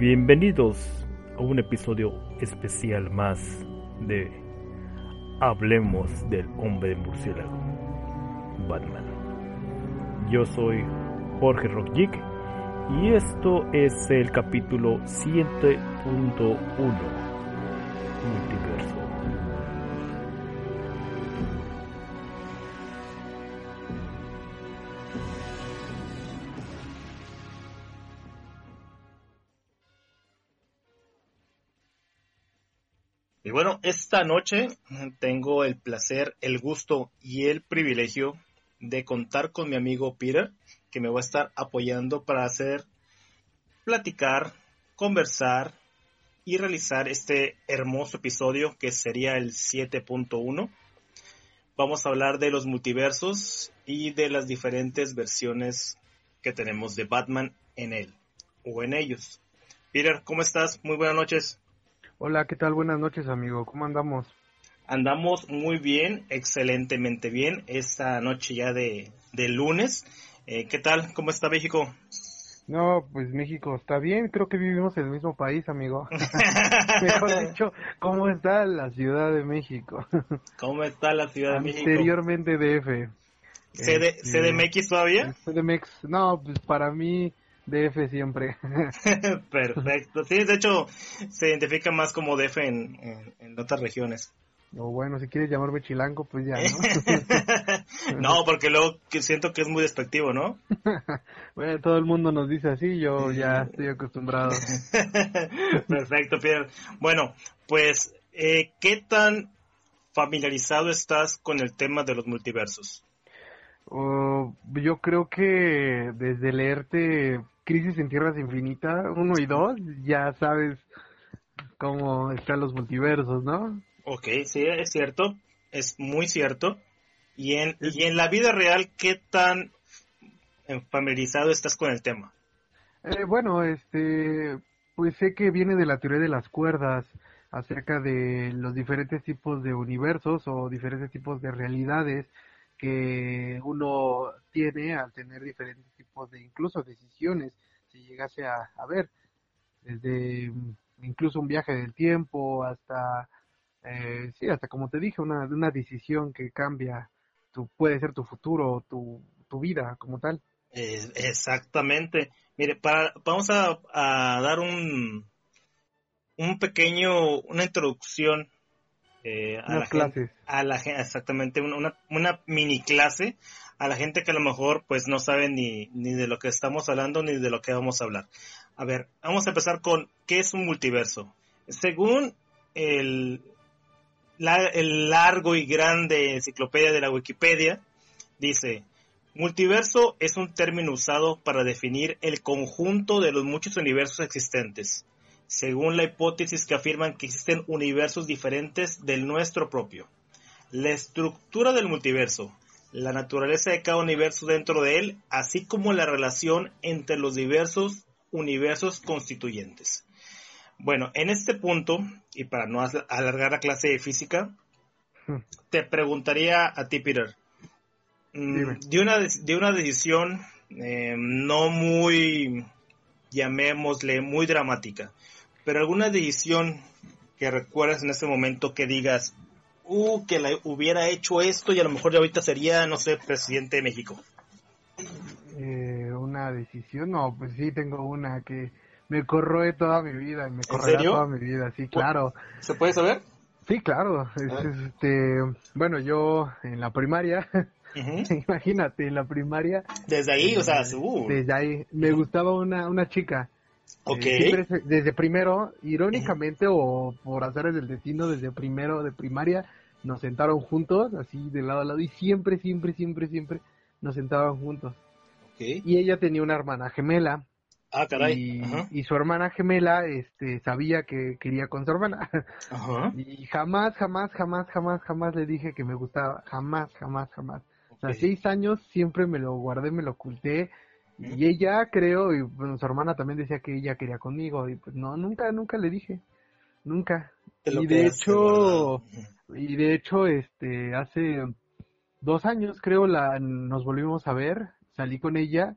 Bienvenidos a un episodio especial más de Hablemos del hombre murciélago, Batman. Yo soy Jorge Rockjick y esto es el capítulo 7.1 Multiverso. Esta noche tengo el placer, el gusto y el privilegio de contar con mi amigo Peter, que me va a estar apoyando para hacer, platicar, conversar y realizar este hermoso episodio que sería el 7.1. Vamos a hablar de los multiversos y de las diferentes versiones que tenemos de Batman en él o en ellos. Peter, ¿cómo estás? Muy buenas noches. Hola, ¿qué tal? Buenas noches, amigo. ¿Cómo andamos? Andamos muy bien, excelentemente bien, esta noche ya de, de lunes. Eh, ¿Qué tal? ¿Cómo está México? No, pues México está bien, creo que vivimos en el mismo país, amigo. Mejor dicho, ¿cómo está la Ciudad de México? ¿Cómo está la Ciudad de México? Anteriormente DF. ¿CD, Este, ¿CDMX todavía? CDMX, no, pues para mí DF siempre. Perfecto. Sí, de hecho, se identifica más como DF en, en, en otras regiones. o bueno, si quieres llamarme chilango, pues ya, ¿no? no, porque luego siento que es muy despectivo, ¿no? bueno, todo el mundo nos dice así, yo ya estoy acostumbrado. Perfecto, Pierre. Bueno, pues, eh, ¿qué tan familiarizado estás con el tema de los multiversos? Oh, yo creo que desde leerte Crisis en Tierras Infinitas 1 y 2, ya sabes cómo están los multiversos, ¿no? Ok, sí, es cierto, es muy cierto. Y en, y en la vida real, ¿qué tan familiarizado estás con el tema? Eh, bueno, este, pues sé que viene de la teoría de las cuerdas acerca de los diferentes tipos de universos o diferentes tipos de realidades que uno tiene al tener diferentes tipos de incluso decisiones, si llegase a, ver, desde incluso un viaje del tiempo hasta, eh, sí, hasta como te dije, una, una decisión que cambia, tu, puede ser tu futuro, tu, tu vida como tal. Exactamente. Mire, para, vamos a, a dar un, un pequeño, una introducción eh, a, Unas la clases. gente, a la gente, exactamente, una, una, una mini clase a la gente que a lo mejor pues no sabe ni, ni de lo que estamos hablando ni de lo que vamos a hablar. A ver, vamos a empezar con ¿qué es un multiverso? Según el, la, el largo y grande enciclopedia de la Wikipedia, dice, multiverso es un término usado para definir el conjunto de los muchos universos existentes según la hipótesis que afirman que existen universos diferentes del nuestro propio. La estructura del multiverso, la naturaleza de cada universo dentro de él, así como la relación entre los diversos universos constituyentes. Bueno, en este punto, y para no alargar la clase de física, te preguntaría a ti, Peter, Dime. de una, de una decisión eh, no muy, llamémosle, muy dramática pero alguna decisión que recuerdas en este momento que digas, uh, que la hubiera hecho esto y a lo mejor ahorita sería, no sé, presidente de México. Eh, una decisión, no, pues sí tengo una que me corroe toda mi vida y me correrá toda mi vida, sí, claro. ¿Se puede saber? Sí, claro. Es, Ah. este, bueno, yo en la primaria, imagínate, en la primaria, Desde ahí, o sea, uh, desde ahí, me gustaba una, una chica. Ok. Eh, siempre se- desde primero, irónicamente o por azares del destino, desde primero de primaria, nos sentaron juntos, así de lado a lado, y siempre, siempre, siempre, siempre nos sentaban juntos. Y ella tenía una hermana gemela, Ah, caray. y, Ajá. y su hermana gemela este, sabía que quería con su hermana. Ajá. Y jamás, jamás, jamás, jamás, jamás le dije que me gustaba. Jamás, jamás, jamás. O sea, seis años siempre me lo guardé, me lo oculté. Y ella, creo, y bueno, su hermana también decía que ella quería conmigo. Y pues no, nunca, nunca le dije. Nunca. Y de hecho, y de hecho, este, hace dos años creo la, nos volvimos a ver, salí con ella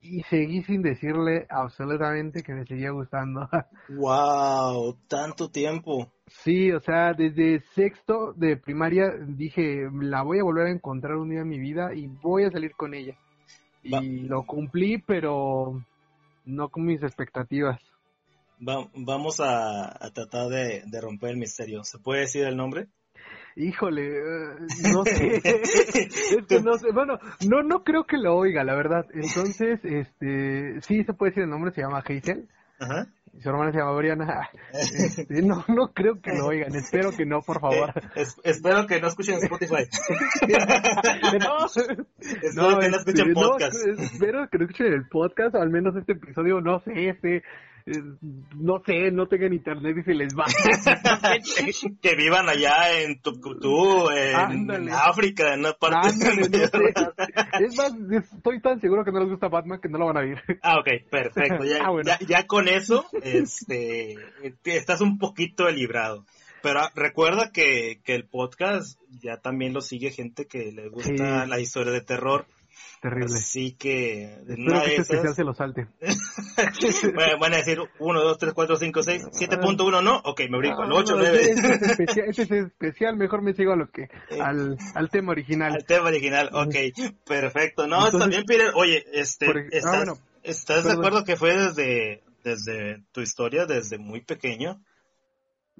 y seguí sin decirle absolutamente que me seguía gustando. wow, tanto tiempo. Sí, o sea, desde sexto de primaria dije, la voy a volver a encontrar un día en mi vida y voy a salir con ella. Y lo cumplí, pero no con mis expectativas. vamos a, tratar de, romper el misterio. ¿Se puede decir el nombre? Híjole, eh, no sé. no sé. Bueno, no, no creo que lo oiga, la verdad. Entonces, este, sí se puede decir el nombre, se llama Hazel. Ajá. Su hermana se llama Briana. Este, no, no creo que lo oigan. Espero que no, por favor. Espero que no escuchen Spotify. no, espero que no escuchen este, podcast. espero que no escuchen el podcast, o al menos este episodio, no sé, este no sé, no tengan internet y se les va. que vivan allá en Tucutú, en África, en una parte. Es más, estoy tan seguro que no les gusta Batman que no lo van a ver. Ah, ok, perfecto. Ya, ah, ya, con eso, este, estás un poquito librado. Pero recuerda que, que el podcast ya también lo sigue gente que le gusta la historia de terror. Terrible. Así que Espero que este especial se lo salte. bueno, van a decir 1, 2, 3, 4, 5, 6, 7.1 no, ok, me brinco al 8, 9. Este es, especial, este es especial, mejor me sigo a lo que, al, al tema original. Al tema original, ok, perfecto. No, Entonces, también Peter, oye, este, por, ¿estás, ah, bueno, ¿estás de acuerdo que fue desde, desde tu historia, desde muy pequeño?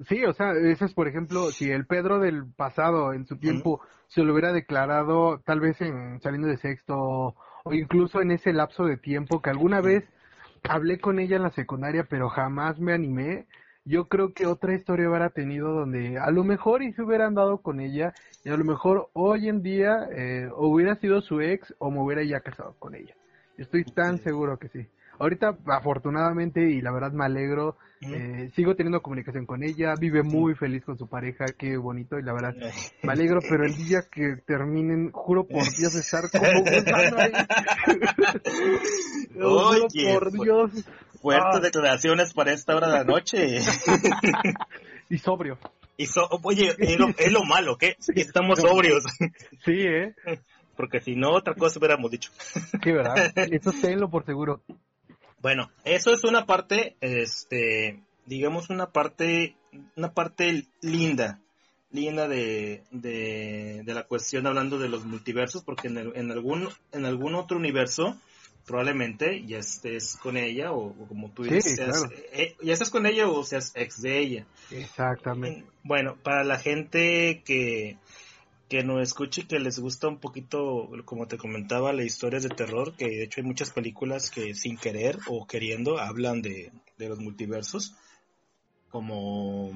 Sí, o sea, eso es, por ejemplo, si el Pedro del pasado, en su tiempo, se lo hubiera declarado, tal vez en saliendo de sexto, o incluso en ese lapso de tiempo que alguna vez hablé con ella en la secundaria, pero jamás me animé, yo creo que otra historia hubiera tenido donde a lo mejor y se hubieran dado con ella, y a lo mejor hoy en día eh, hubiera sido su ex o me hubiera ya casado con ella. Estoy tan seguro que sí. Ahorita, afortunadamente, y la verdad me alegro, eh, sigo teniendo comunicación con ella, vive muy feliz con su pareja, qué bonito, y la verdad me alegro, pero el día que terminen, juro por Dios estar como gusano ahí. juro por Dios. Fuertes ah. declaraciones para esta hora de la noche. y sobrio. Y Oye, es lo, es lo malo, ¿qué? Estamos sobrios. sí, ¿eh? Porque si no, otra cosa hubiéramos dicho. Sí, ¿verdad? Eso tenlo por seguro. Bueno, eso es una parte, este, digamos una parte, una parte linda, linda de, de, la cuestión hablando de los multiversos, porque en, en, algún, en algún otro universo probablemente ya estés con ella o, como tú dices, eh, ya estés con ella o seas ex de ella. Exactamente. Bueno, para la gente que, que nos escuche que les gusta un poquito, como te comentaba, las historias de terror, que de hecho hay muchas películas que sin querer o queriendo hablan de, los multiversos, como,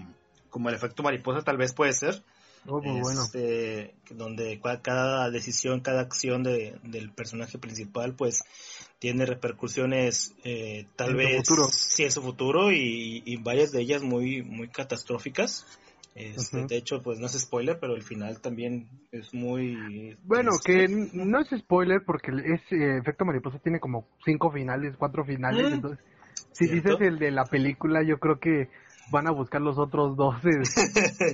como el efecto mariposa tal vez puede ser. Oh, este, donde cada decisión, cada acción de, del personaje principal, pues tiene repercusiones, eh, tal vez, si en su futuro y, y, varias de ellas muy, muy catastróficas. Este, De hecho, pues no es spoiler, pero el final también es muy... Bueno, que no es spoiler porque ese efecto mariposa tiene como cinco finales, cuatro finales, mm. entonces si dices el de la película, yo creo que van a buscar los otros 12,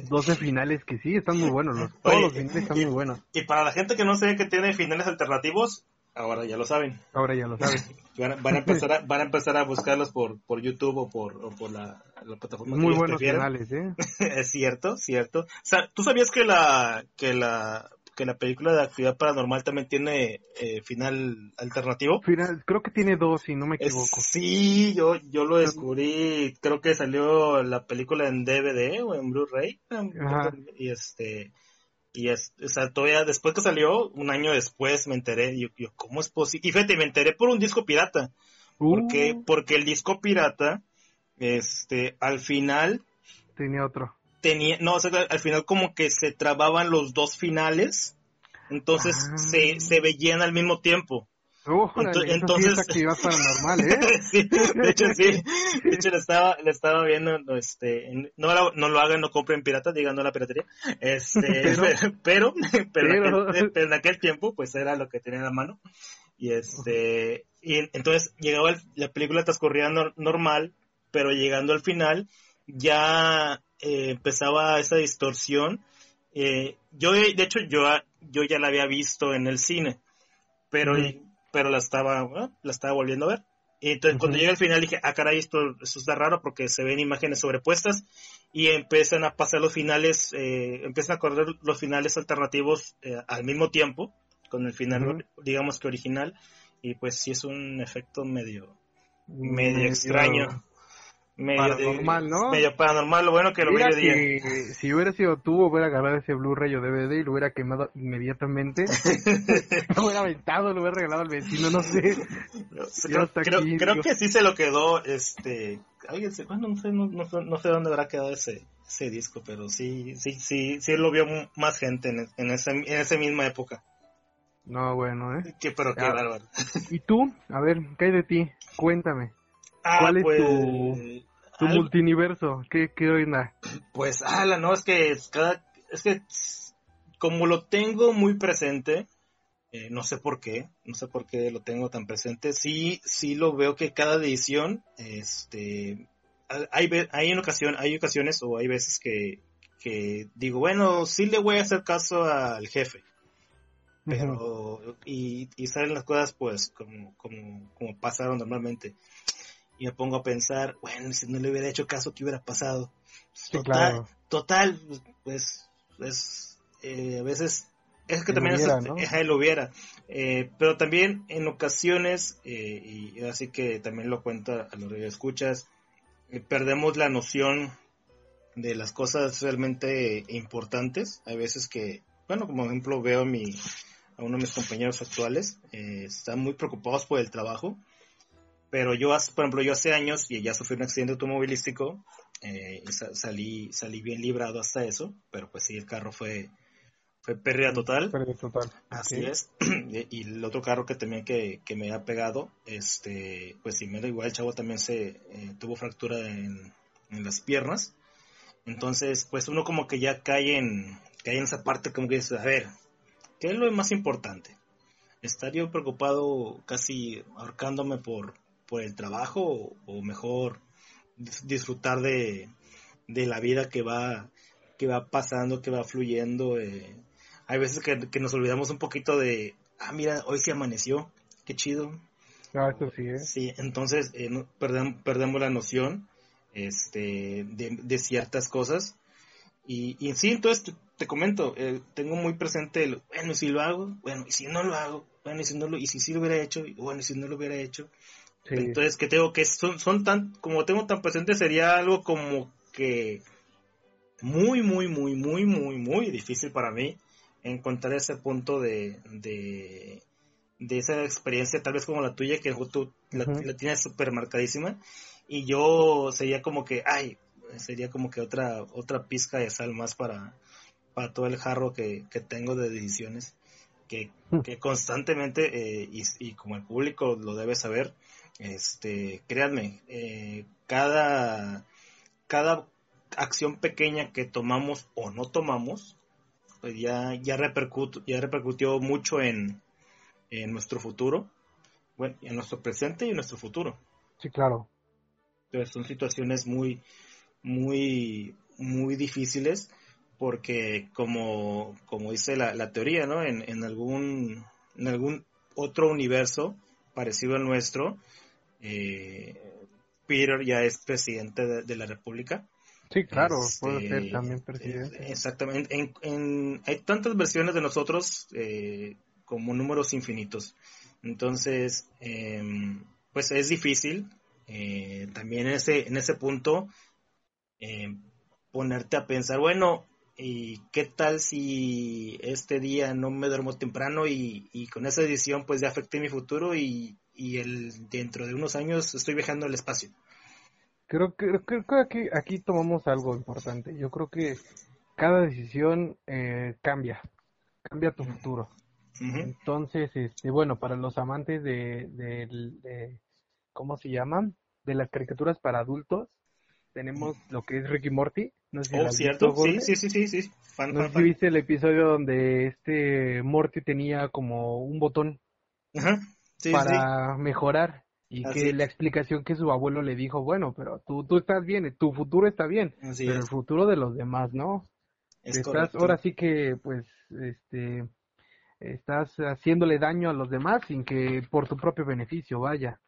12 finales que sí, están muy buenos, los, todos los finales están muy buenos. Y para la gente que no sabe que tiene finales alternativos, Ahora ya lo saben. Ahora ya lo saben. Van a, empezar, a, van a empezar a buscarlos por, por YouTube o por, o por la, la plataforma Muy buenos canales, ¿eh? es cierto, cierto. O sea, ¿tú sabías que la, que la, que la película de actividad paranormal también tiene eh, final alternativo? Final, creo que tiene dos, si no me equivoco. sí, yo, yo lo descubrí, creo que salió la película en DVD o en Blu-ray. Y este, y es, o sea, todavía después que salió, un año después me enteré, y yo, ¿cómo es posible? Y fíjate, me enteré por un disco pirata. Porque, uh. porque el disco pirata, este, al final. Tenía otro. Tenía, no, o sea, al final como que se trababan los dos finales. Entonces ah. se, se veían al mismo tiempo entonces, actividad paranormal, ¿eh? sí, de hecho sí, de hecho le estaba, le estaba viendo, este, no, no lo hagan, no compren piratas, digan no la piratería, este, pero, pero, En, aquel, tiempo, pues era lo que tenía en la mano, y este, y entonces llegaba la película transcurría normal, pero llegando al final, ya eh, empezaba esa distorsión, eh, yo, de hecho, yo, yo ya la había visto en el cine, pero pero la estaba, la estaba volviendo a ver. Y entonces cuando llega al final dije, ah, caray, esto, esto está raro porque se ven imágenes sobrepuestas y empiezan a pasar los finales, eh, empiezan a correr los finales alternativos eh, al mismo tiempo, con el final, digamos que original, y pues sí es un efecto medio, medio extraño. Medio de- paranormal, ¿no? Medio paranormal, lo bueno que lo Mira de día. si hubiera sido tú, hubiera agarrado ese Blu-ray o DVD y lo hubiera quemado inmediatamente. lo hubiera aventado, lo hubiera regalado al vecino, no sé. Creo, está creo- aquí, creo digo. que sí se lo quedó, este, alguien se, bueno, no sé, no, no no sé dónde habrá quedado ese, ese disco, pero sí, sí, sí, sí lo vio más gente en, en esa, en esa misma época. No, bueno, ¿eh? Que, pero qué Ah. bárbaro. ¿Y tú? A ver, ¿qué hay de ti? Cuéntame. Ah, ¿Cuál es pues, tu- Tu algo- multiverso, ¿qué, qué onda? Pues, ala, no, es que es cada, es que como lo tengo muy presente, eh, no sé por qué, no sé por qué lo tengo tan presente, sí, sí lo veo que cada edición, este, hay, hay en ocasión, hay ocasiones o hay veces que, que digo, bueno, sí le voy a hacer caso al jefe, pero, y, y salen las cosas pues como, como, como pasaron normalmente. Y me pongo a pensar, bueno, si no le hubiera hecho caso, ¿qué hubiera pasado? Sí, Total, claro. total, pues, pues eh, a veces es que El también hubiera, eso- ¿no? ajá, el hubiera, Eh, pero también en ocasiones, eh, y así que también lo cuento a los que escuchas, eh, perdemos la noción de las cosas realmente importantes. Hay veces que, bueno, como ejemplo veo a, mi, a uno de mis compañeros actuales, eh, están muy preocupados por el trabajo, pero yo, hace- por ejemplo, yo hace años y ya sufrí un accidente automovilístico, eh, y sa- salí, salí bien librado hasta eso, pero pues sí, el carro fue, fue pérdida total. Pérdida total. Así es. Y y el otro carro que también que, que me ha pegado, este, pues sí, me da igual, el chavo también se eh, tuvo fractura en, en las piernas. Entonces, pues uno como que ya cae en, cae en esa parte como que dice, a ver, ¿qué es lo más importante? ¿Estar yo preocupado casi ahorcándome por, por el trabajo o, o mejor dis- disfrutar de, de la vida que va, que va pasando, que va fluyendo? eh, hay veces que, que nos olvidamos un poquito de, ah, mira, hoy se amaneció, qué chido. Ah, eso sí, ¿eh? Sí, entonces eh, no- perdem- perdemos la noción este, de, de ciertas cosas. Y, y sí, entonces te, te comento, eh, tengo muy presente el, bueno, y si lo hago, bueno, y si no lo hago, bueno, y si no lo, y si sí lo hubiera hecho, bueno, y si no lo hubiera hecho. Sí. Entonces, que tengo que son, son tan, como tengo tan presente, sería algo como que muy, muy, muy, muy, muy, muy difícil para mí encontrar ese punto de, de, de esa experiencia, tal vez como la tuya, que tú la, tienes súper marcadísima, y yo sería como que, ay, sería como que otra, otra pizca de sal más para, para todo el jarro que, que tengo de decisiones, que, que constantemente, eh, y, y como el público lo debe saber, este, créanme, eh, cada, cada acción pequeña que tomamos o no tomamos, pues ya, ya, repercut, ya repercutió mucho en, en nuestro futuro, bueno, en nuestro presente y en nuestro futuro. Sí, claro. Entonces son situaciones muy, muy, muy difíciles porque como, como dice la, la teoría, ¿no? En, en, algún, en algún otro universo parecido al nuestro, eh, Peter ya es presidente de, de la República. Sí, claro, Este, puede ser también presidente. Exactamente. En, en- hay tantas versiones de nosotros eh, como números infinitos. Entonces, em, pues es difícil eh, también en ese, en ese punto em, ponerte a pensar, bueno, ¿y qué tal si este día no me duermo temprano y, y con esa decisión pues ya afecté mi futuro y, y el, dentro de unos años estoy viajando al espacio? Creo que, creo que aquí, aquí tomamos algo importante. Yo creo que cada decisión eh, cambia, cambia tu futuro. Entonces, este, bueno, para los amantes de, de- ¿cómo se llaman? De las caricaturas para adultos, tenemos lo que es Ricky Morty. No sé si Oh, cierto, visto, sí, sí, sí, sí, sí. Fan, No fan, fan. viste el episodio donde este Morty tenía como un botón Ajá, sí, sí. para mejorar y Así que la explicación que su abuelo le dijo, bueno, pero tú, tú estás bien, tu futuro está bien, Así pero es, el futuro de los demás, ¿no? es Estás correcto. ahora sí que, pues, este, estás haciéndole daño a los demás sin que por tu propio beneficio vaya.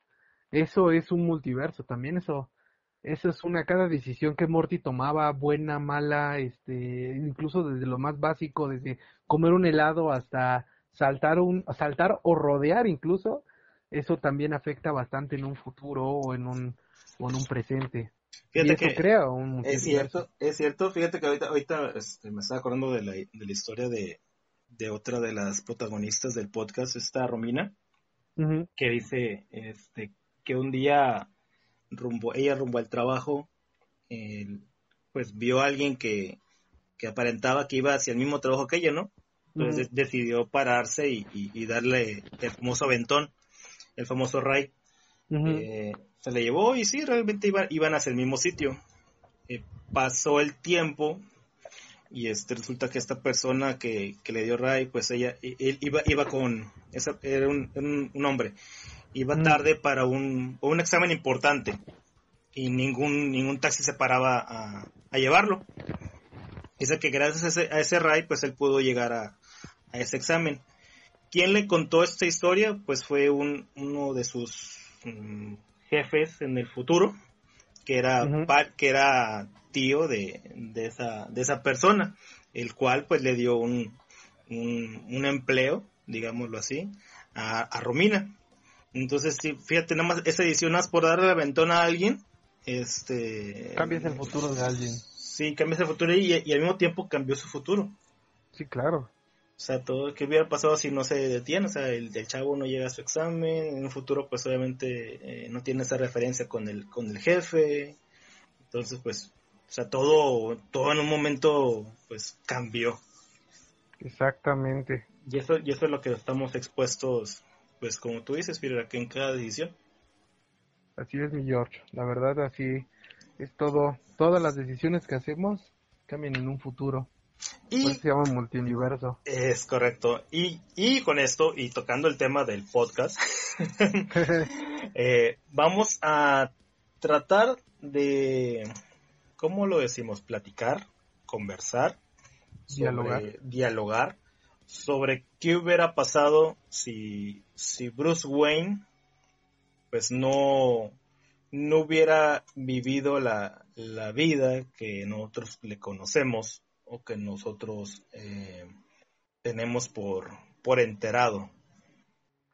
Eso es un multiverso también, eso eso es una cada decisión que Morty tomaba, buena, mala, este, incluso desde lo más básico, desde comer un helado hasta saltar un saltar o rodear incluso, eso también afecta bastante en un futuro o en un o en un presente. Fíjate que crea un es cierto, es cierto, fíjate que ahorita, ahorita este, me estaba acordando de la, de la historia de, de otra de las protagonistas del podcast, esta Romina, que dice este, que un día rumbo, ella rumbo al trabajo, pues vio a alguien que, que aparentaba que iba hacia el mismo trabajo que ella, ¿no? Entonces decidió pararse y, darle el famoso aventón, el famoso Ray. Eh, se le llevó y sí, realmente iban hacia el mismo sitio. Eh, pasó el tiempo y este resulta que esta persona que, le dio Ray, pues ella, él iba, iba con, esa, era un, un, hombre, iba tarde para un, un examen importante y ningún, ningún taxi se paraba a, a llevarlo. Dice que gracias a ese, a ese Ray, pues él pudo llegar a, a ese examen. ¿Quién le contó esta historia? Pues fue un, uno de sus mm, jefes en el futuro, que era, que era tío de, de, esa, de esa persona, el cual pues le dio un, un, empleo, digámoslo así, a, a, Romina. Entonces, sí, fíjate, nada más esa edición, más por darle la ventona a alguien, este... Cambias el futuro de alguien. Sí, cambias el futuro y, y al mismo tiempo cambió su futuro. Sí, claro. O sea, todo que hubiera pasado si no se detiene, o sea, el, del chavo no llega a su examen, en un futuro pues obviamente eh, no tiene esa referencia con el, con el jefe, entonces pues, o sea, todo, todo en un momento pues cambió. Exactamente. Y eso, y eso es lo que estamos expuestos, pues como tú dices, Fira, que en cada decisión. Así es, mi George, la verdad así es todo, todas las decisiones que hacemos cambian en un futuro. Y se llama. Es correcto. Y, y con esto, y tocando el tema del podcast, eh, vamos a tratar de, ¿cómo lo decimos? Platicar, conversar, dialogar. dialogar sobre qué hubiera pasado si, si Bruce Wayne pues no, no hubiera vivido la, la vida que nosotros le conocemos o que nosotros eh, tenemos por, por enterado.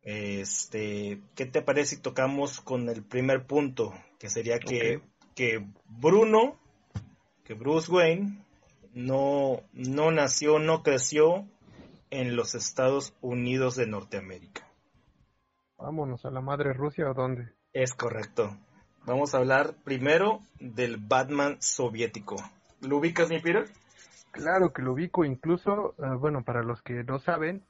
Este, ¿qué te parece si tocamos con el primer punto? Que sería que, que Bruno, que Bruce Wayne, no, no nació, no creció en los Estados Unidos de Norteamérica. Vámonos a la madre Rusia o dónde? Es correcto. Vamos a hablar primero del Batman soviético. ¿Lo ubicas, mi Peter? Claro que lo ubico, incluso, eh, bueno, para los que no saben,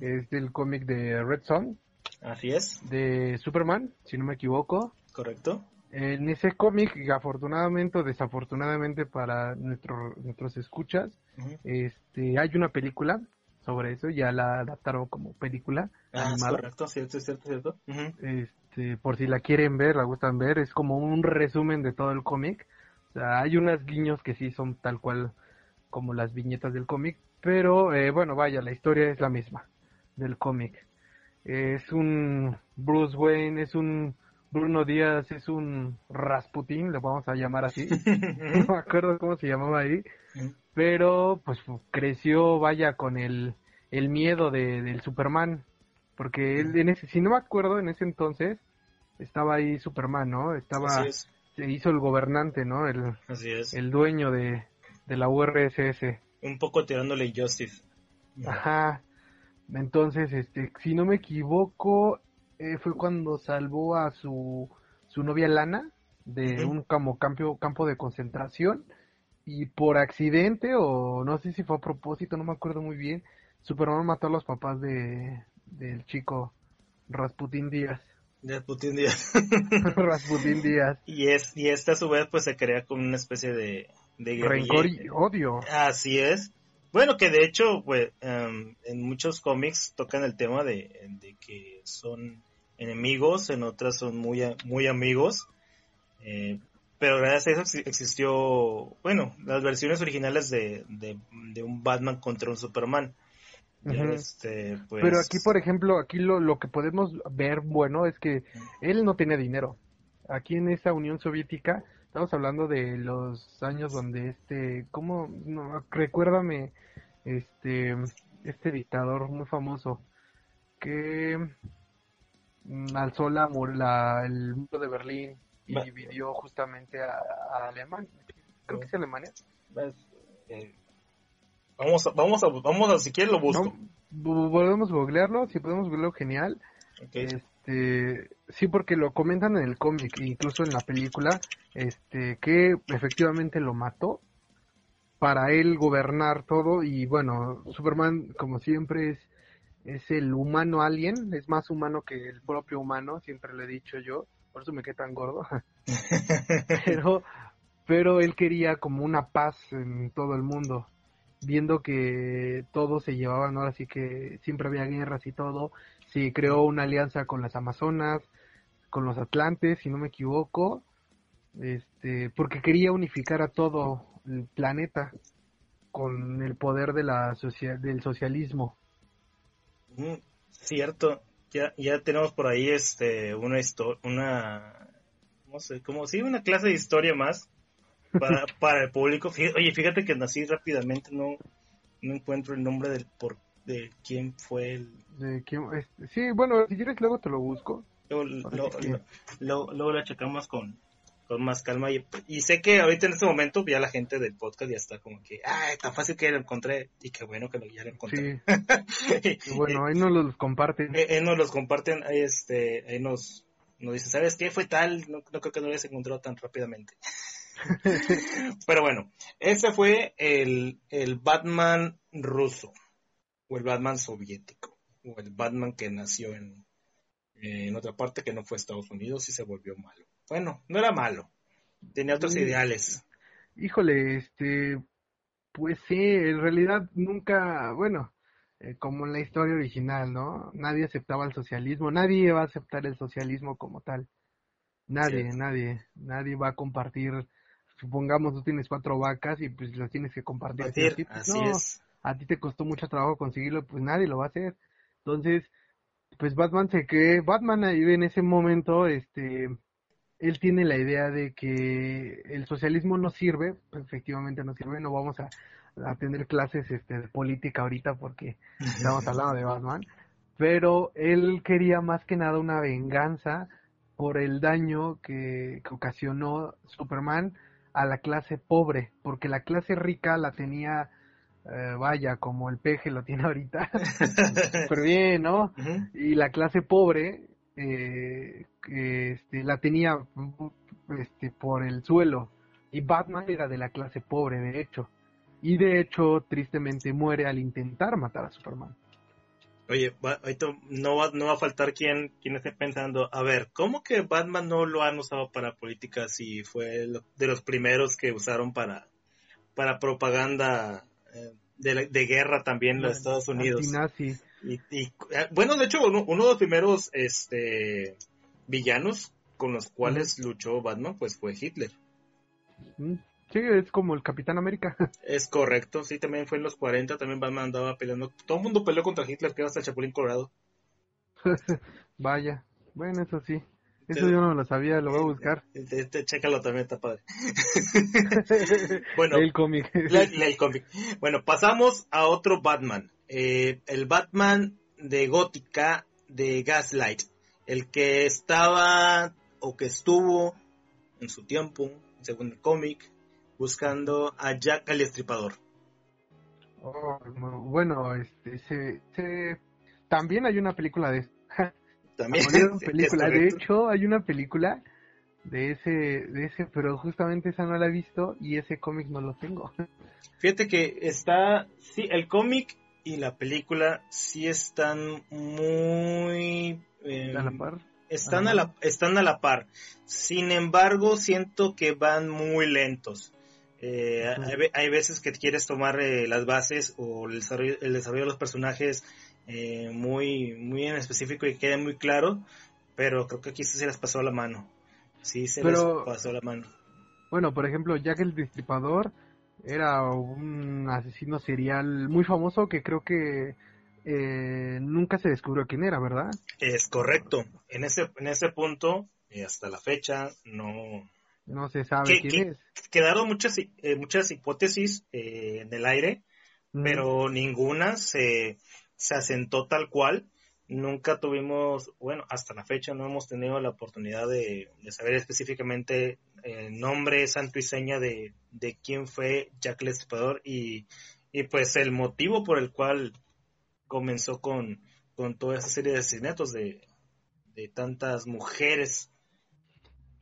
es del cómic de Red Son. Así es. De Superman, si no me equivoco. Correcto. En ese cómic, afortunadamente o desafortunadamente para nuestro, nuestros escuchas, este, hay una película sobre eso, ya la adaptaron como película. Ah, correcto, cierto, cierto, cierto. Este, por si la quieren ver, la gustan ver, es como un resumen de todo el cómic. O sea, hay unos guiños que sí son tal cual como las viñetas del cómic, pero eh, bueno, vaya, la historia es la misma del cómic. Es un Bruce Wayne, es un Bruno Díaz, es un Rasputin, le vamos a llamar así. no me acuerdo cómo se llamaba ahí, pero pues creció, vaya, con el, el miedo de, del Superman, porque él, en ese, si no me acuerdo, en ese entonces estaba ahí Superman, ¿no? Estaba, se hizo el gobernante, ¿no? El, el dueño de, de la URSS. Un poco tirándole Justice. Ajá. Entonces, este, si no me equivoco, eh, fue cuando salvó a su, su novia Lana de un como campo, campo de concentración y por accidente o no sé si fue a propósito, no me acuerdo muy bien, Superman mató a los papás de del chico Rasputin Díaz. Rasputin Díaz. Rasputin Díaz. Y es y esta a su vez pues se crea como una especie de de Rencor y odio. Así es. Bueno, que de hecho, pues, em, en muchos cómics tocan el tema de, que son enemigos, en otras son muy, muy amigos. Eh, pero gracias a eso existió, bueno, las versiones originales de, de, un Batman contra un Superman. este, pues... Pero aquí, por ejemplo, aquí lo, lo que podemos ver bueno es que él no tenía dinero. Aquí en esa Unión Soviética, estamos hablando de los años donde este, ¿cómo? No, recuérdame, este, este dictador muy famoso que mm, alzó la, la el muro de Berlín y dividió justamente a, a Alemania. Creo que es Alemania. Eh, vamos a, vamos a, vamos a, si quieres lo busco. volvemos a googlearlo, si podemos googlearlo, genial. Este, sí, porque lo comentan en el cómic, incluso en la película, este, que efectivamente lo mató para él gobernar todo y bueno, Superman como siempre es es el humano alien, es más humano que el propio humano, siempre lo he dicho yo, por eso me quedé tan gordo. pero pero él quería como una paz en todo el mundo, viendo que todos se llevaban, ahora sí que siempre había guerras y todo, sí creó una alianza con las Amazonas, con los Atlantes, si no me equivoco, este, porque quería unificar a todo el planeta con el poder de la del socialismo. Mm, cierto, ya, ya tenemos por ahí este una una no sé, como si una clase de historia más para, para el público. Oye, fíjate que nací rápidamente, no, no encuentro el nombre del por de quién fue el... De quién, este, sí, bueno, si quieres luego te lo busco. Luego, lo, lo, lo, checamos con, con más calma y, y, sé que ahorita en este momento ya la gente del podcast ya está como que, ah, tan fácil que lo encontré y qué bueno que lo, ya lo encontré. Sí. bueno, ahí nos los comparten. Ahí, eh, nos los comparten, ahí, este, ahí nos, nos dicen, ¿sabes qué? Fue tal, no, no creo que no lo hayas encontrado tan rápidamente. Pero bueno, ese fue el, el Batman ruso, o el Batman soviético, o el Batman que nació en, en otra parte que no fue Estados Unidos y se volvió malo. Bueno, no era malo, tenía otros ideales. Híjole, este, pues sí, en realidad nunca, bueno, eh, como en la historia original, ¿no? Nadie aceptaba el socialismo, nadie va a aceptar el socialismo como tal. Nadie, nadie, nadie va a compartir supongamos tú tienes cuatro vacas y pues las tienes que compartir. así es. A ti te costó mucho trabajo conseguirlo, pues nadie lo va a hacer. Entonces, pues Batman se cree, Batman ahí en ese momento, este, él tiene la idea de que el socialismo no sirve, efectivamente no sirve, no vamos a, a tener clases este, de política ahorita porque estamos hablando de Batman, pero él quería más que nada una venganza por el daño que, que ocasionó Superman a la clase pobre, porque la clase rica la tenía, eh, vaya, como el peje lo tiene ahorita, súper bien, ¿no? Y la clase pobre eh, este, la tenía este, por el suelo. Y Batman era de la clase pobre, de hecho. Y de hecho, tristemente muere al intentar matar a Superman. Oye, no va, no va a faltar quien, quien esté pensando, a ver, ¿cómo que Batman no lo han usado para política si fue de los primeros que usaron para, para propaganda de, guerra también en los Estados Unidos? Y, y, eh, bueno, de hecho, uno, de los primeros este, villanos con los cuales luchó Batman, pues fue Hitler. Mm. Sí, es como el Capitán América. Es correcto, sí, también fue en los 40, también Batman andaba peleando. Todo el mundo peleó contra Hitler, que hasta el Chapulín Colorado. Vaya, bueno, eso sí. Eso yo no lo sabía, lo voy a buscar. Este, chécalo también, está padre. bueno, el cómic. el cómic. Bueno, pasamos a otro Batman. Eh, el Batman de Gótica de Gaslight. El que estaba o que estuvo en su tiempo, según el cómic, buscando a Jack el Estripador. Oh, bueno, este, también hay una película de también película. De hecho, hay una película de ese, de ese, pero justamente esa no la he visto y ese cómic no lo tengo. Fíjate que está, sí, el cómic y la película sí están muy a la em, par. Están a, la, están a la par. Sin embargo, siento que van muy lentos. Eh, hay, veces que quieres tomar eh, las bases o el desarrollo, de los personajes eh, muy, muy en específico y quede muy claro, pero creo que aquí se les pasó la mano. Sí, se les pasó la mano. Bueno, por ejemplo, Jack el Destripador era un asesino serial muy famoso que creo que eh, nunca se descubrió quién era, ¿verdad? Es correcto. En ese, en ese punto, eh, hasta la fecha, no, no se sabe que, quién que es. quedaron muchas, eh, muchas hipótesis eh, en el aire, Mm. pero ninguna se, se asentó tal cual. Nunca tuvimos, bueno, hasta la fecha no hemos tenido la oportunidad de, de saber específicamente el nombre, santo y seña de, de quién fue Jack el y, y pues el motivo por el cual comenzó con, con toda esa serie de asesinatos de, de tantas mujeres.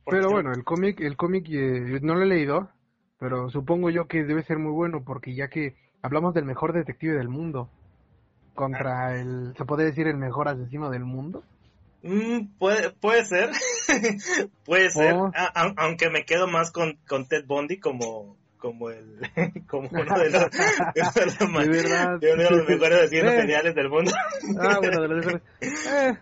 Pero bueno, el cómic, el cómic eh, no lo he leído, pero supongo yo que debe ser muy bueno porque ya que hablamos del mejor detective del mundo contra el, se puede decir el mejor asesino del mundo. Mm, puede, puede ser, puede ser, Oh. A- a- aunque me quedo más con, con Ted Bundy como, como el, como uno de los, de los De verdad. de uno de los mejores asesinos Eh. seriales del mundo. Ah, bueno, de los. Eh,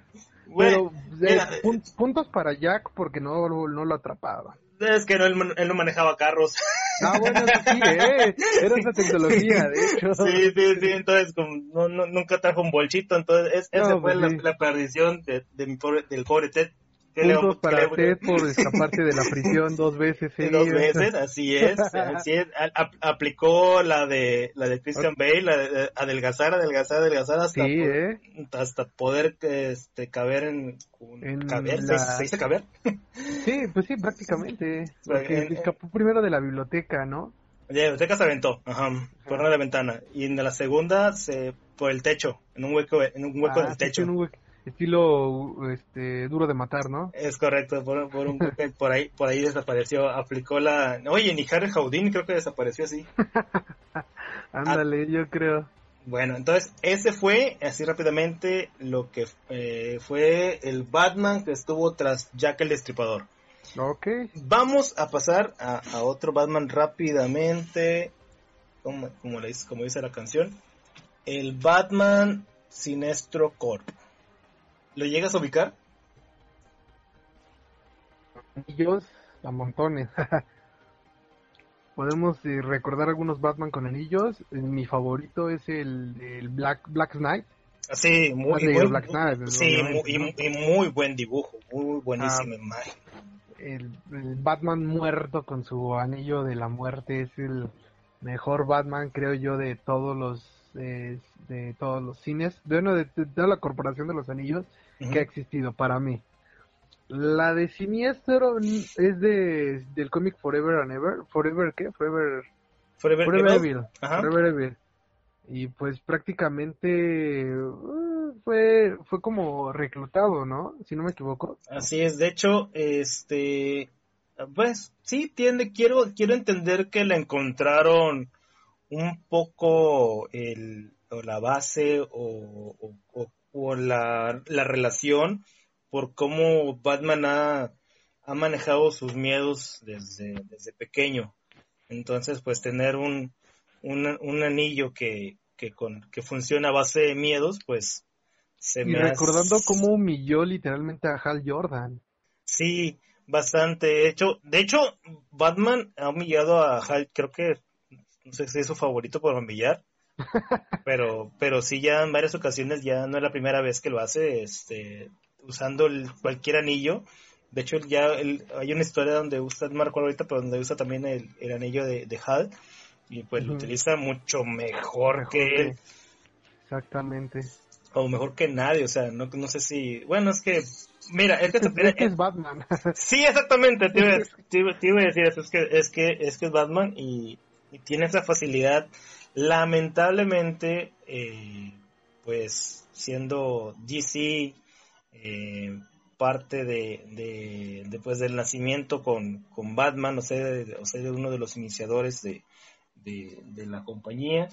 Bueno, pero eh, pun- puntos para Jack porque no, no lo atrapaba. es que no, él, él no manejaba carros. Ah, bueno, sí, eh, era esa tecnología, de hecho. Sí, sí, sí, entonces como no, no- nunca trajo un bolchito, entonces es- esa fue pues la, perdición de, de mi pobre, del pobre Ted. ¿Qué le Puntos para vamos- Ted por escaparse de la prisión dos veces Sí, dos seguidas. veces, así es, así es. A- aplicó la de la de Christian Bale, la de adelgazar, adelgazar, adelgazar hasta, Sí, eh. hasta poder este caber en, En caber, ¿se- la- ¿se, dice caber? Sí, pues sí, prácticamente. Porque En- se escapó primero de la biblioteca, ¿no? La biblioteca se aventó, ajá, por una de la ventana y en la segunda se por el techo, en un hueco, en un hueco Ah, del sí, techo. en un hue- estilo este, duro de matar, ¿no? Es correcto, por, por un por ahí, por ahí desapareció, aplicó la, oye, ni Harry Houdini creo que desapareció así. Ándale, yo creo. Bueno, entonces ese fue, así rápidamente, lo que eh, fue el Batman que estuvo tras Jack el Destripador. Ok. Vamos a pasar a, a otro Batman rápidamente, como, como, le dice, como dice la canción. El Batman Sinestro Corp. ¿Lo llegas a ubicar? Anillos a montones. Podemos eh, recordar algunos Batman con anillos. Eh, Mi favorito es el, el Black, Black Knight. Sí, muy, Black Knight, sí, muy, ¿no? y, y muy buen dibujo, muy buenísima Ah. imagen. El, el Batman muerto con su anillo de la muerte es el mejor Batman, creo yo, de todos los eh, de todos los cines, de, bueno, de, de toda la corporación de los anillos que ha existido para mí. La de Siniestro es de del cómic Forever and Ever, Forever qué? Forever Forever Forever Evil. Forever Evil. Y pues prácticamente uh, fue fue como reclutado, ¿no? Si no me equivoco. Así es, de hecho, este, pues sí, tiene, quiero, quiero entender que le encontraron un poco el, o la base o, o- o- o la, la relación por cómo Batman ha, ha manejado sus miedos desde, desde pequeño. Entonces, pues tener un, un, un anillo que, que, con, que funciona a base de miedos, pues se Y me hace- recordando cómo humilló literalmente a Hal Jordan. Sí, bastante. De hecho, de hecho, Batman ha humillado a Hal, creo que no sé si es su favorito por humillar, pero, pero sí ya en varias ocasiones ya no es la primera vez que lo hace, este, usando el- cualquier anillo. De hecho, ya hay una historia donde usa, no recuerdo ahorita, pero donde usa también el, el anillo de, de Hal y pues lo utiliza mucho mejor, Mejor que que- él, Exactamente. o mejor que nadie. O sea, no, no sé si, bueno, es que, mira, es que Es es que es Batman. Sí, exactamente, te iba, te iba- te iba a decir eso, es que es que es que es Batman y, y tiene esa facilidad. Lamentablemente, eh, pues siendo DC eh, parte de, de, de, pues, del nacimiento con, con Batman, o sea, de, o sea, de uno de los iniciadores de, de, la compañía,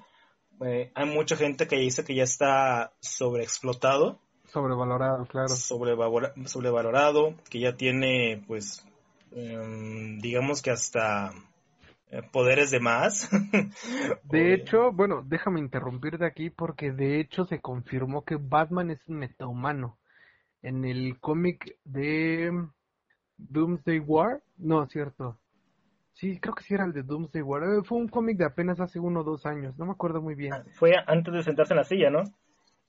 eh, hay mucha gente que dice que ya está sobreexplotado Sobrevalorado, claro. sobrevalora- sobrevalorado, que ya tiene, pues, em, digamos que hasta poderes de más. De hecho, bueno, déjame interrumpirte aquí porque de hecho se confirmó que Batman es un metahumano. En el cómic de Doomsday War, no, cierto. Sí, creo que sí era el de Doomsday War. Eh, Fue un cómic de apenas hace uno o dos años, no me acuerdo muy bien. fue antes de sentarse en la silla, ¿no?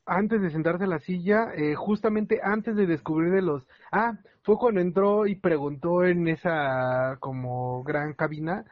antes de sentarse a la silla, eh, justamente antes de descubrir de los... Ah, fue cuando entró y preguntó en esa como gran cabina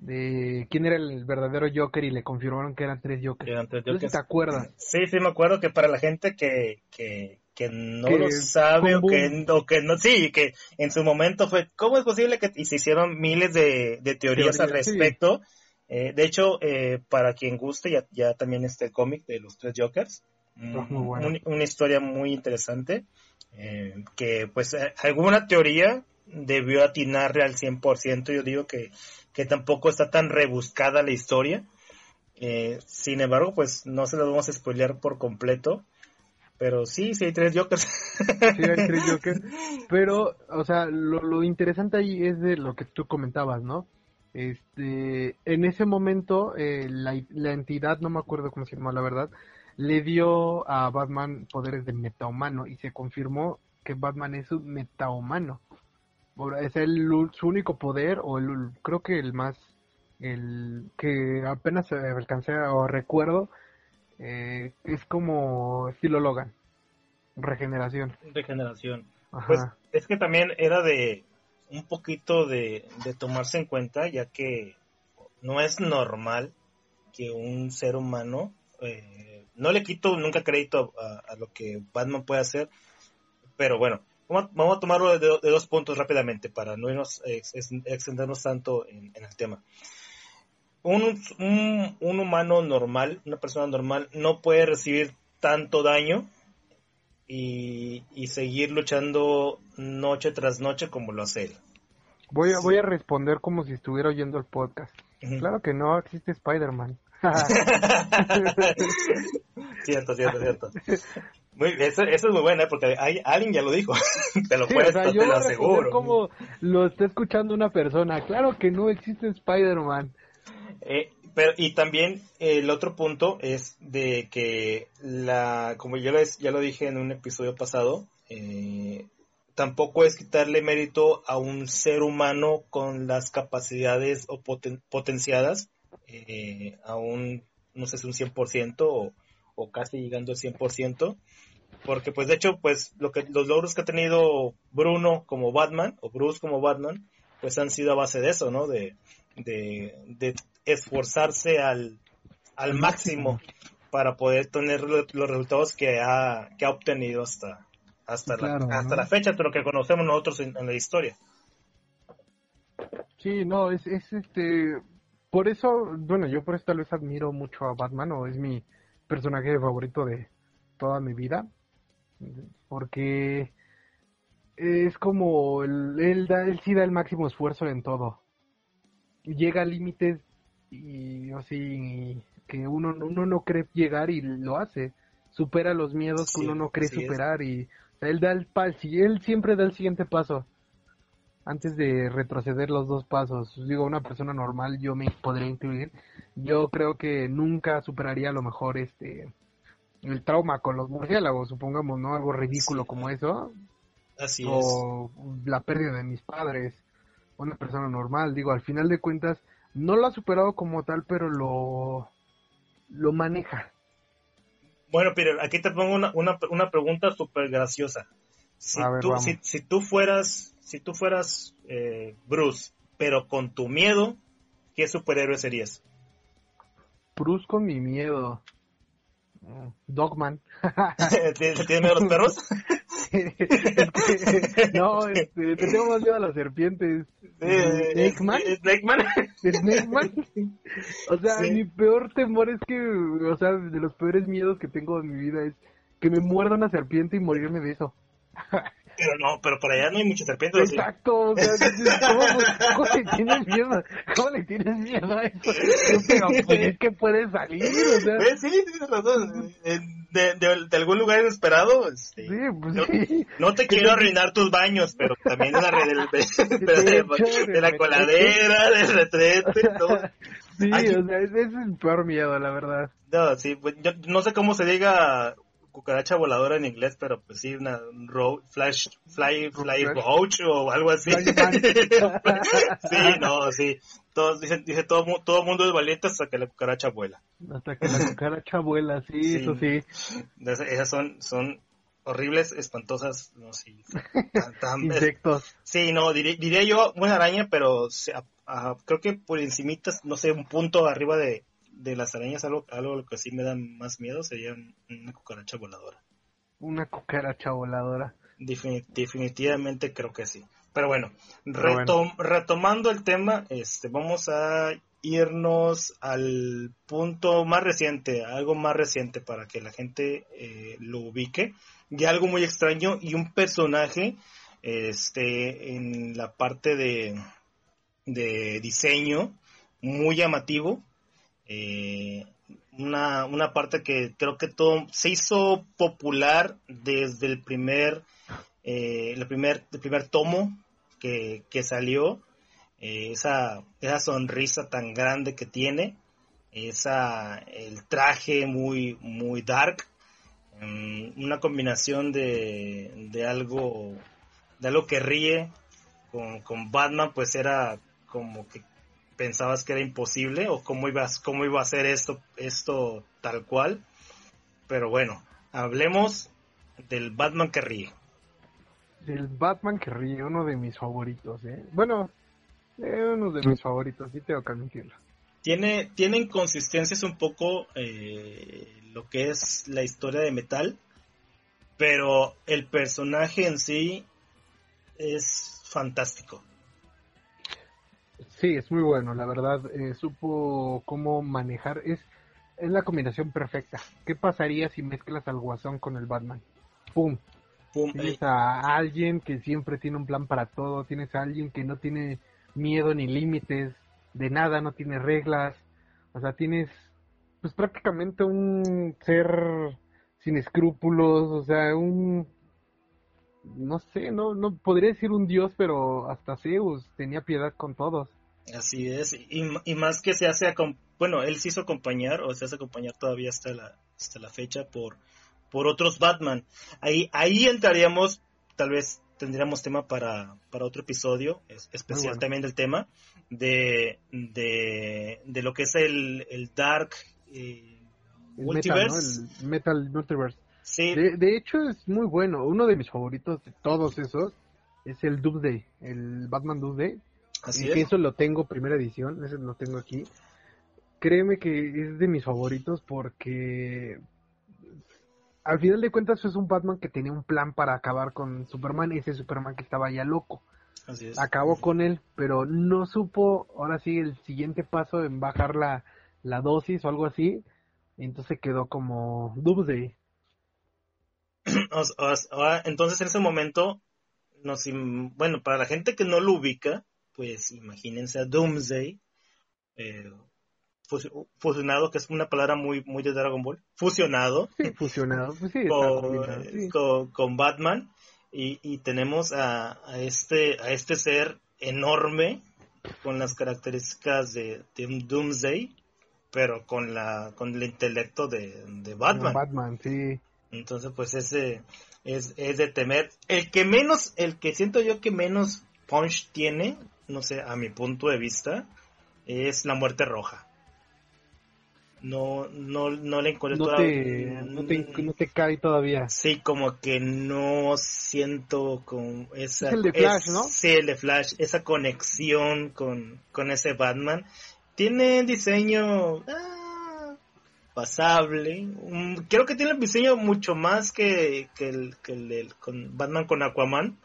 de quién era el verdadero Joker y le confirmaron que eran tres Jokers. Eran tres No sé si Jokers. te acuerdas. Sí, sí, me acuerdo que para la gente que, que, que no Que lo sabe o que, o que no, sí, que en su momento fue, ¿cómo es posible que y se hicieron miles de, de teorías al sí. respecto? Eh, de hecho, eh, para quien guste, ya, ya también está el cómic de los tres Jokers. Ah, muy bueno. un- una historia muy interesante, eh, que pues eh, alguna teoría debió atinarle al 100%, yo digo que, que tampoco está tan rebuscada la historia. Eh, sin embargo, pues no se lo vamos a spoilear por completo. Pero sí, sí hay tres Jokers. Sí, hay tres Jokers. Pero, o sea, lo, lo interesante ahí es de lo que tú comentabas, ¿no? Este, en ese momento, eh, la, la entidad, no me acuerdo cómo se llama, la verdad, le dio a Batman poderes de metahumano y se confirmó que Batman es un metahumano. Es el, su único poder, o el, creo que el más, el que apenas eh, alcancé o recuerdo, eh, es como estilo Logan, regeneración. Regeneración. Ajá. Pues es que también era de un poquito de, de tomarse en cuenta, ya que no es normal que un ser humano, eh, no le quito nunca crédito a, a lo que Batman puede hacer, pero bueno, vamos a, tomarlo de, de dos puntos rápidamente para no irnos, ex- ex- extendernos tanto en, en el tema. Un, un, un humano normal, una persona normal, no puede recibir tanto daño y, y seguir luchando noche tras noche como lo hace él. Voy a, Sí. voy a responder como si estuviera oyendo el podcast. Ujú. Claro que no existe Spider-Man. cierto, cierto, cierto. Muy, eso, eso es muy bueno, ¿eh? porque hay, alguien ya lo dijo. te lo Sí, puedo, o sea, te lo aseguro. como lo está escuchando una persona. Claro que no existe Spider-Man. Eh, pero, y también el otro punto es de que la, como yo les, ya lo dije en un episodio pasado, eh, tampoco es quitarle mérito a un ser humano con las capacidades o poten- potenciadas eh, a un, no sé si un 100% o, o casi llegando al 100%, porque pues de hecho pues lo que los logros que ha tenido Bruno como Batman o Bruce como Batman pues han sido a base de eso, ¿no? De, de, de esforzarse al, al máximo para poder tener lo- los resultados que ha, que ha obtenido hasta, hasta, Claro, la, hasta ¿no? la fecha, de lo que conocemos nosotros en, en la historia. Sí, no, es, es este. Por eso, bueno, yo por eso tal vez admiro mucho a Batman, o es mi personaje favorito de toda mi vida. Porque es como. Él, él, da, él sí da el máximo esfuerzo en todo. Llega a límites y así que uno, uno no cree llegar y lo hace. Supera los miedos que uno no cree es. superar y o sea, él da el si él siempre da el siguiente paso antes de retroceder los dos pasos. Digo, una persona normal, yo me podría incluir. Yo creo que nunca superaría a lo mejor este el trauma con los murciélagos, supongamos, ¿no? Algo ridículo Sí. como eso. Así es. O la pérdida de mis padres. Una persona normal, digo, al final de cuentas, no lo ha superado como tal, pero lo, lo maneja. Bueno, Peter, aquí te pongo una, una, una pregunta súper graciosa. Si, A ver, tú, si, si tú fueras, si tú fueras eh, Bruce, pero con tu miedo, ¿qué superhéroe serías? Bruce con mi miedo. Dogman. ¿Tienes miedo a los perros? Es que- no, este, le tengo más miedo a las serpientes. Eh, Snake Man. eh, Snake Man. Snake Man. O sea, Sí. mi peor temor es que, o sea, de los peores miedos que tengo en mi vida es que me muerda una serpiente y morirme de eso. Pero no, pero por allá no hay muchas serpientes. Exacto, o sea, ¿cómo, cómo le tienes miedo? ¿Cómo le tienes miedo a eso? Pero pues es que puede salir, o sea, Eh, sí, tienes razón. De, de, de algún lugar inesperado. este, sí, pues no, sí. no te quiero arruinar tus baños, pero también de la, de, de- de- de- hecho, de la de coladera, del retrete, todo. Sí, Ay, o sea, ese es el peor miedo, la verdad. No, sí, pues, yo no sé cómo se diga cucaracha voladora en inglés, pero pues sí, una ro flash, fly, fly roach o algo así. Sí, no, sí. Todos dicen, dice todo, todo mundo es valiente hasta que la cucaracha vuela. Hasta que la cucaracha vuela, sí, Sí. eso sí. Esas, esas son, son horribles, espantosas, no sí. tan- tan- Insectos. sí, no, diré- diría yo buena araña, pero se- a- a- creo que por encimitas, no sé, un punto arriba de, de las arañas, algo, algo que sí me da más miedo sería un- una cucaracha voladora. Una cucaracha voladora. Defini- definitivamente creo que sí. Pero bueno, Pero retom- retomando el tema, este, vamos a irnos al punto más reciente, algo más reciente para que la gente eh, lo ubique. Y algo muy extraño y un personaje este, en la parte de, de diseño muy llamativo. Eh, una, una parte que creo que todo se hizo popular desde el primer eh, el primer el primer tomo que, que salió eh, esa esa sonrisa tan grande que tiene esa el traje muy muy dark mm, una combinación de, de algo de algo que ríe con, con Batman pues era como que pensabas que era imposible o cómo ibas cómo iba a ser esto esto tal cual pero bueno hablemos del Batman que ríe El Batman que ríe, uno de mis favoritos, ¿eh? Bueno, eh, uno de mis favoritos, sí tengo que admitirlo. tiene tiene inconsistencias un poco eh, lo que es la historia de metal pero el personaje en sí es fantástico Sí, es muy bueno, la verdad, eh, supo cómo manejar, es, es la combinación perfecta. ¿Qué pasaría si mezclas al Guasón con el Batman? ¡Pum! Pum, Tienes a alguien que siempre tiene un plan para todo, tienes a alguien que no tiene miedo ni límites de nada, no tiene reglas, o sea, tienes pues prácticamente un ser sin escrúpulos, o sea, un no sé, no no podría decir un dios, pero hasta Zeus tenía piedad con todos. Así es, y, y más que se hace, bueno, él se hizo acompañar, o se hace acompañar todavía hasta la, hasta la fecha por, por otros Batman. Ahí, ahí entraríamos, tal vez tendríamos tema para, para otro episodio, es- especial bueno. también del tema, de, de, de lo que es el, el Dark eh, El Multiverse. Metal, ¿no? El Metal Multiverse. Sí, De, de hecho es muy bueno, uno de mis favoritos de todos esos es el Doomsday, el Batman Doomsday. Así Y que eso lo tengo primera edición, ese lo tengo aquí. Créeme que es de mis favoritos porque al final de cuentas es un Batman que tenía un plan para acabar con Superman, ese Superman que estaba ya loco. Así es. Acabó con él, pero no supo, ahora sí, el siguiente paso en bajar la, la dosis o algo así. Y entonces quedó como Doomsday. Entonces en ese momento, nos, bueno, para la gente que no lo ubica, pues imagínense a Doomsday eh, fusi- fusionado, que es una palabra muy, muy de Dragon Ball, fusionado Sí, fusionado, pues sí, con, sí. con- con Batman y, y tenemos a, a este, a este ser enorme con las características de, de Doomsday, pero con la con el intelecto de, de Batman. Batman, sí. Entonces, pues ese es, es de temer. El que menos, el que siento yo que menos punch tiene, no sé, a mi punto de vista, es la muerte roja. No, no, no le encuentro No toda- te, no, te, no te cae todavía. Sí, como que no siento con esa... Es el de Flash, ¿no? Sí, el de Flash, esa conexión con, con ese Batman. Tiene diseño ah, pasable. Mm, creo que tiene el diseño mucho más que, que el, que el del- con Batman con Aquaman.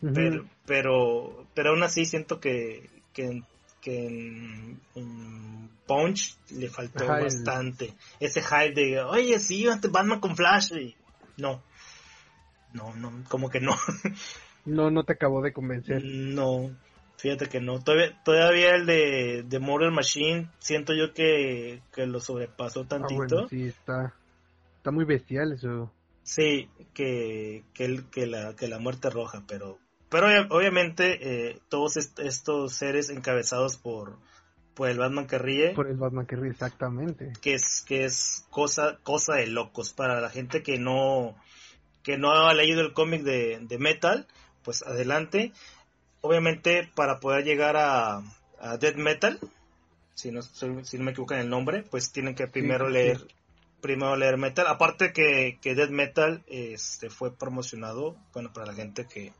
Pero, pero, pero aún así siento que, que, que en, en Punch le faltó Ajá, el- bastante. Ese hype de, oye, sí, antes Batman con Flash. Y no, no, no, como que no. No, no te acabó de convencer. No, fíjate que no. Todavía, todavía el de, de Mortal Machine, siento yo que, que lo sobrepasó Ah, tantito. bueno, sí, está, está muy bestial eso. Sí, que, que, el- que, la, que la muerte roja, pero, pero obvia- obviamente eh, todos est- estos seres encabezados por, por el Batman que ríe. Por el Batman que ríe, exactamente. Que es, que es cosa, cosa de locos. Para la gente que no, que no ha leído el cómic de, de Metal, pues adelante. Obviamente, para poder llegar a, a Dead Metal, si no, si no me equivoco en el nombre, pues tienen que primero sí, leer sí. primero leer Metal. Aparte que, que Dead Metal este, fue promocionado, bueno, para la gente que,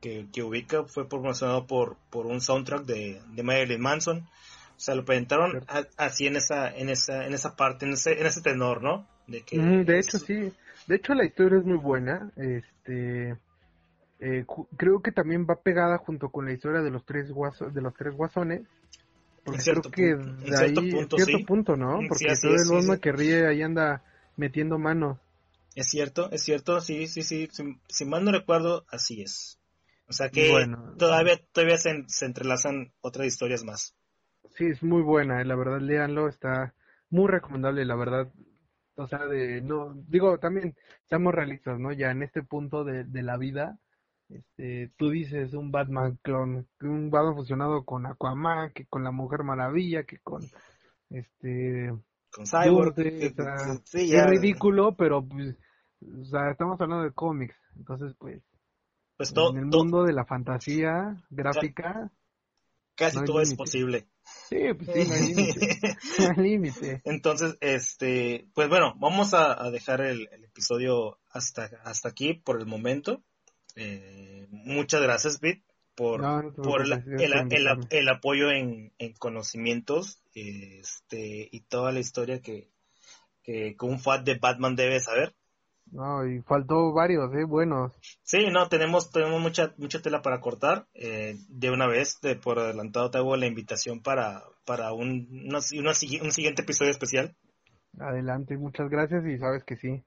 que, que ubica, fue promocionado por, por un soundtrack de, de Marilyn Manson. O sea, lo presentaron a- así en esa, en esa, en esa parte, en ese, en ese tenor, ¿no? De que Mm, de hecho, sí. De hecho, la historia es muy buena. Este, eh, creo que también va pegada junto con la historia de los tres guaso- de los tres guasones. Porque cierto creo que punto, de cierto ahí, punto, cierto sí. punto, ¿no? Sí, Porque así todo es, el sí, sí. que ríe ahí anda metiendo manos. Es cierto, es cierto, sí, sí, sí. Si, si mal no recuerdo, así es. O sea que Bueno. todavía, todavía se, se entrelazan otras historias más. Sí, es muy buena, eh, la verdad, léanlo, está muy recomendable, la verdad. O sea, de, no, digo, también, seamos realistas, ¿no? Ya en este punto de, de la vida, este, tú dices un Batman clon, un Batman fusionado con Aquaman, que con la Mujer Maravilla, que con, este, Con Cyborg. Que- o sea, es ridículo, pero, pues, o sea, estamos hablando de cómics, entonces, pues, Pues todo, en el todo- mundo de la fantasía gráfica, casi no todo es posible. sí, pues sí, no hay límite, no hay límite. Entonces, este, pues bueno, vamos a, a dejar el, el episodio hasta, hasta aquí por el momento. Eh, muchas gracias, Pete, por, No, por la- el, el- apoyo en, en conocimientos este, y toda la historia que, que, que un fan de Batman debe saber. No, y faltó varios, eh, buenos. Sí, no, tenemos, tenemos mucha, mucha tela para cortar. Eh, de una vez, de, por adelantado, te hago la invitación para, para un, una- una un siguiente episodio especial. Adelante, muchas gracias y sabes que sí.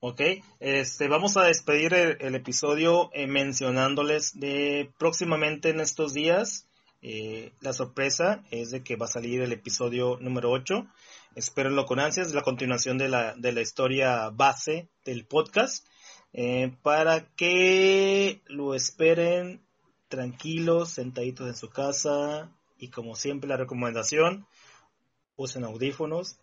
Ok, este, vamos a despedir el, el episodio eh, mencionándoles de próximamente en estos días. Eh, la sorpresa es de que va a salir el episodio número 8. Espérenlo con ansias, la continuación de la, de la historia base del podcast. eh, para que lo esperen tranquilos, sentaditos en su casa. Y como siempre, la recomendación: usen audífonos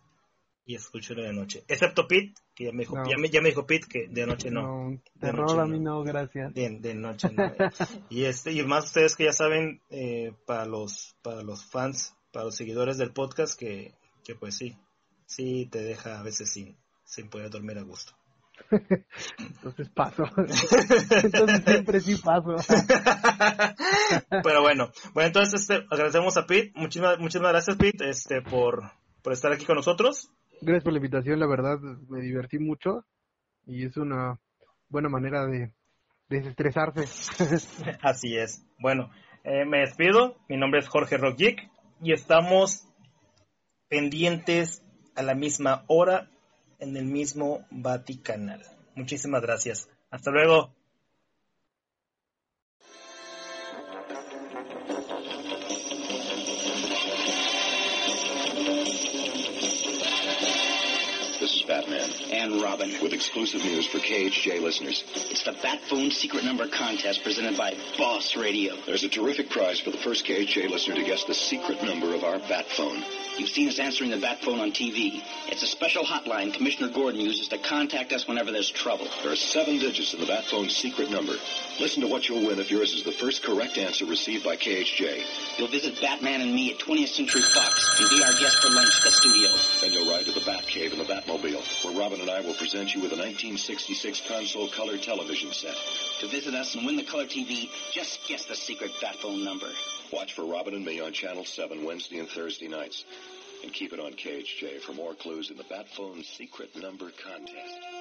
y escúchenlo de noche. Excepto Pete, que ya me dijo, No. ya me, ya me dijo Pete que de noche no. de terror noche a mí no. no, gracias. De, de noche no. y este, y más ustedes que ya saben, eh, para los, para los fans, para los seguidores del podcast, que, que pues sí, sí te deja a veces sin, sin poder dormir a gusto. Entonces paso. Entonces siempre sí paso. Pero bueno, bueno, entonces este, agradecemos a Pete, muchísimas, muchísimas gracias Pete, este, por, por estar aquí con nosotros. Gracias por la invitación, la verdad me divertí mucho y es una buena manera de desestresarse. Así es. Bueno, eh, me despido. Mi nombre es Jorge Rogic y estamos pendientes a la misma hora en el mismo Vaticanal. Muchísimas gracias. Hasta luego. And Robin. with exclusive news for KHJ listeners. It's the Bat Phone Secret Number Contest presented by Boss Radio. There's a terrific prize for the first KHJ listener to guess the secret number of our Bat phone. You've seen us answering the Bat Phone on TV. It's a special hotline Commissioner Gordon uses to contact us whenever there's trouble. There are seven digits in the Bat phone's secret number. Listen to what you'll win if yours is the first correct answer received by KHJ. You'll visit Batman and me at 20th Century Fox and be our guest for lunch at the studio. Then you'll ride to the Bat Cave in the Batmobile, where Robin and I will present you with a 1966 console color television set. To visit us and win the color TV, just guess the secret Bat Phone number. Watch for Robin and me on Channel 7 Wednesday and Thursday nights. And keep it on KHJ for more clues in the Bat phone's secret number contest.